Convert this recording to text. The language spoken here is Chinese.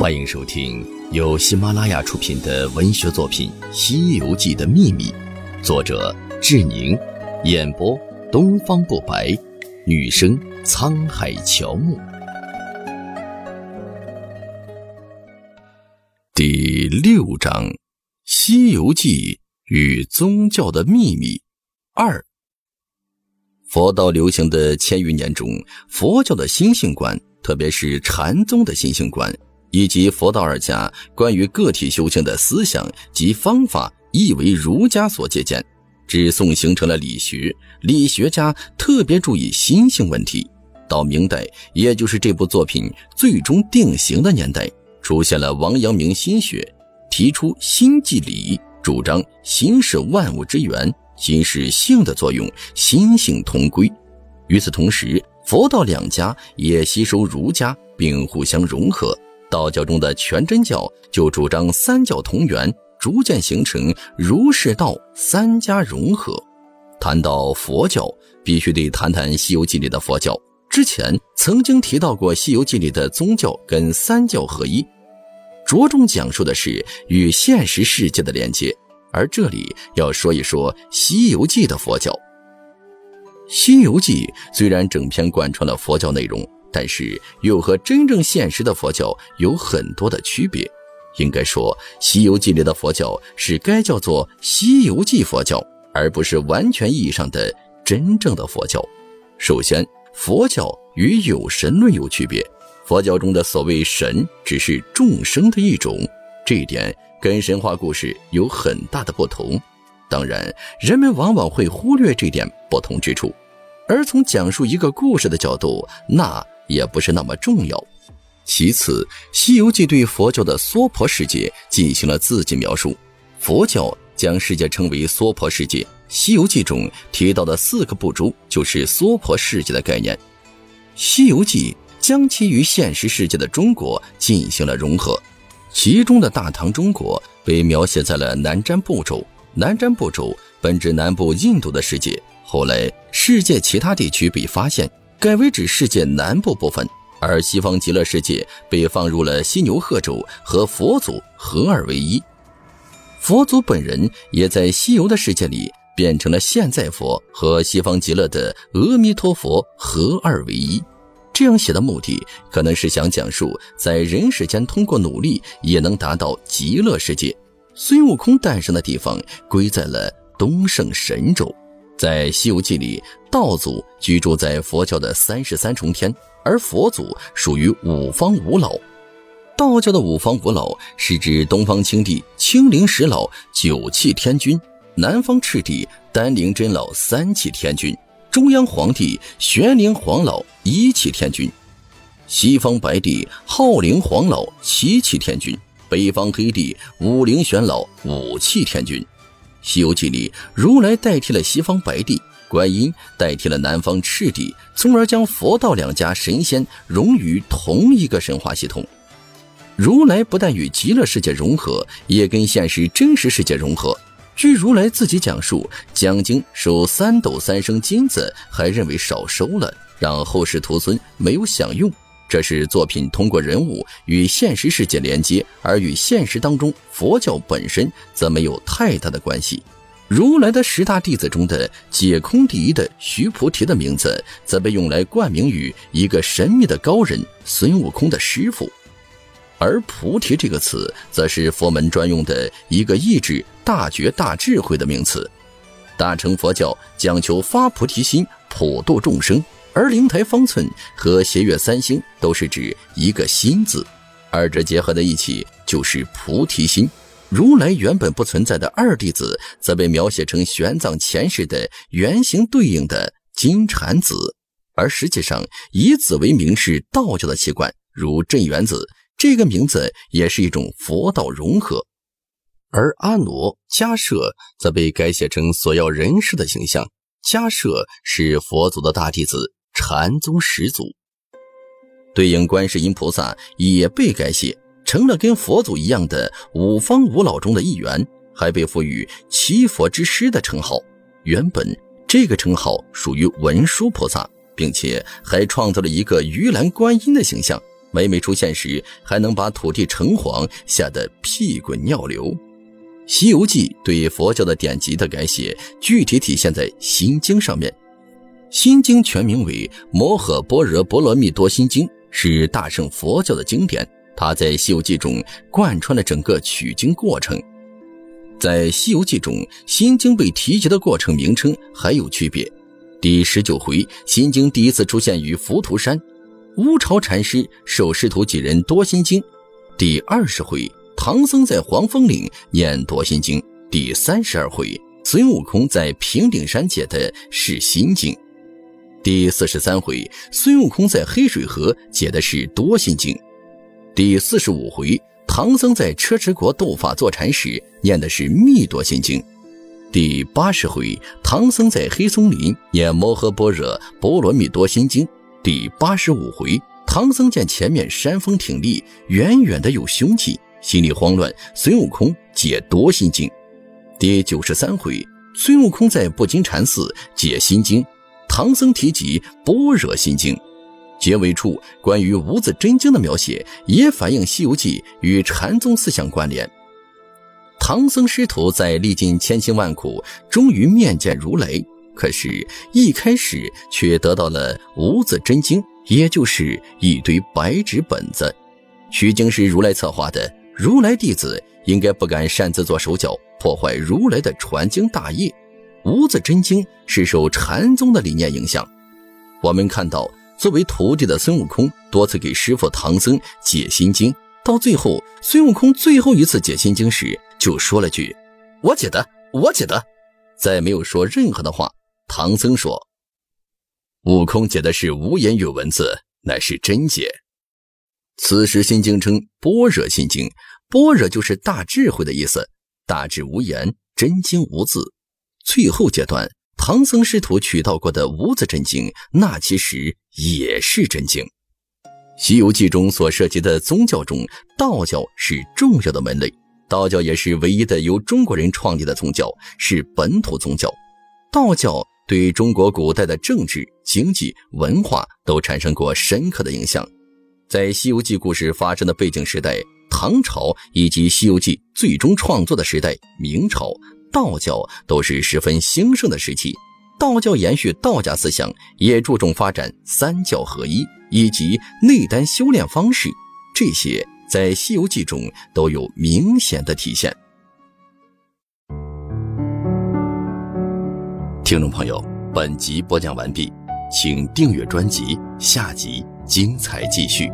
欢迎收听由喜马拉雅出品的文学作品《西游记的秘密》，作者志宁，演播东方不白，女生沧海乔木。第六章《西游记与宗教的秘密二》。佛道流行的千余年中，佛教的心性观，特别是禅宗的心性观。以及佛道二家关于个体修行的思想及方法，亦为儒家所借鉴。至宋形成了理学，理学家特别注意心性问题。到明代，也就是这部作品最终定型的年代，出现了王阳明心学，提出心即理，主张心是万物之源，心是性的作用，心性同归。与此同时，佛道两家也吸收儒家，并互相融合。道教中的全真教就主张三教同源，逐渐形成儒释道三家融合。谈到佛教，必须得谈谈《西游记》里的佛教。之前曾经提到过，《西游记》里的宗教跟三教合一，着重讲述的是与现实世界的连接。而这里要说一说《西游记》的佛教。《西游记》虽然整篇贯穿了佛教内容。但是又和真正现实的佛教有很多的区别。应该说，《西游记》里的佛教是该叫做《西游记》佛教，而不是完全意义上的真正的佛教。首先，佛教与有神论有区别。佛教中的所谓神，只是众生的一种，这一点跟神话故事有很大的不同。当然，人们往往会忽略这点不同之处，而从讲述一个故事的角度，那。也不是那么重要。其次，《西游记》对佛教的娑婆世界进行了自己描述。佛教将世界称为娑婆世界，《西游记》中提到的四个部洲就是娑婆世界的概念。《西游记》将其与现实世界的中国进行了融合，其中的大唐中国被描写在了南瞻部洲。南瞻部洲本指南部印度的世界，后来世界其他地区被发现。改为指世界南部部分，而西方极乐世界被放入了犀牛贺州和佛祖合二为一。佛祖本人也在西游的世界里变成了现在佛和西方极乐的阿弥陀佛合二为一。这样写的目的可能是想讲述，在人世间通过努力也能达到极乐世界。孙悟空诞生的地方归在了东胜神州。在《西游记》里，道祖居住在佛教的三十三重天，而佛祖属于五方五老。道教的五方五老是指东方青帝青灵石老九气天君，南方赤帝丹灵真老三气天君，中央黄帝玄灵黄老一气天君，西方白帝昊灵黄老七气天君，北方黑帝五灵玄老五气天君。《西游记》里，如来代替了西方白帝，观音代替了南方赤帝，从而将佛道两家神仙融于同一个神话系统。如来不但与极乐世界融合，也跟现实真实世界融合。据如来自己讲述，讲经收三斗三升金子，还认为少收了，让后世徒孙没有享用。这是作品通过人物与现实世界连接，而与现实当中佛教本身则没有太大的关系。如来的十大弟子中的解空第一的须菩提的名字，则被用来冠名于一个神秘的高人孙悟空的师傅，而菩提这个词，则是佛门专用的一个意志大觉大智慧的名词。大乘佛教讲求发菩提心，普度众生。而灵台方寸和斜月三星都是指一个心字，二者结合在一起就是菩提心。如来原本不存在的二弟子，则被描写成玄奘前世的原型对应的金蝉子，而实际上以子为名是道教的器官，如镇元子这个名字也是一种佛道融合。而阿傩、迦舍则被改写成索要人世的形象，迦舍是佛祖的大弟子。禅宗始祖，对应观世音菩萨也被改写成了跟佛祖一样的五方五老中的一员，还被赋予七佛之师的称号。原本这个称号属于文殊菩萨，并且还创造了一个鱼篮观音的形象。每每出现时，还能把土地城隍吓得屁滚尿流。《西游记》对佛教的典籍的改写，具体体现在《心经》上面。《心经》全名为《摩诃般若波罗蜜多心经》，是大乘佛教的经典。他在《西游记》中贯穿了整个取经过程。在《西游记》中，《心经》被提及的过程名称还有区别。第十九回，《心经》第一次出现于浮屠山。乌巢禅师授师徒几人多心经，第二十回唐僧在黄风岭念多心经，第三十二回孙悟空在平顶山解的是心经，第四十三回孙悟空在黑水河解的是多心经，第四十五回唐僧在车迟国斗法坐禅时念的是密多心经，第八十回唐僧在黑松林念摩诃般若波罗蜜多心经。第八十五回，唐僧见前面山峰挺立，远远的有凶气，心里慌乱。孙悟空解多心经。第九十三回，孙悟空在不金禅寺解心经，唐僧提及般若心经。结尾处关于无字真经的描写，也反映《西游记》与禅宗思想关联。唐僧师徒在历尽千辛万苦，终于面见如来。可是，一开始却得到了无字真经，也就是一堆白纸本子。取经是如来策划的，如来弟子应该不敢擅自做手脚，破坏如来的传经大业。无字真经是受禅宗的理念影响。我们看到，作为徒弟的孙悟空多次给师傅唐僧解心经，到最后，孙悟空最后一次解心经时，就说了句：“我解的，我解的。”再没有说任何的话。唐僧说：“悟空解的是无言语文字，乃是真解。此时心经称般若心经，般若就是大智慧的意思，大智无言，真经无字。最后阶段，唐僧师徒取到过的无字真经，那其实也是真经。《西游记》中所涉及的宗教中，道教是重要的门类，道教也是唯一的由中国人创立的宗教，是本土宗教。道教。”对中国古代的政治、经济、文化都产生过深刻的影响。在《西游记》故事发生的背景时代，唐朝以及《西游记》最终创作的时代明朝，道教都是十分兴盛的时期。道教延续道家思想，也注重发展三教合一以及内丹修炼方式，这些在《西游记》中都有明显的体现。听众朋友，本集播讲完毕，请订阅专辑，下集精彩继续。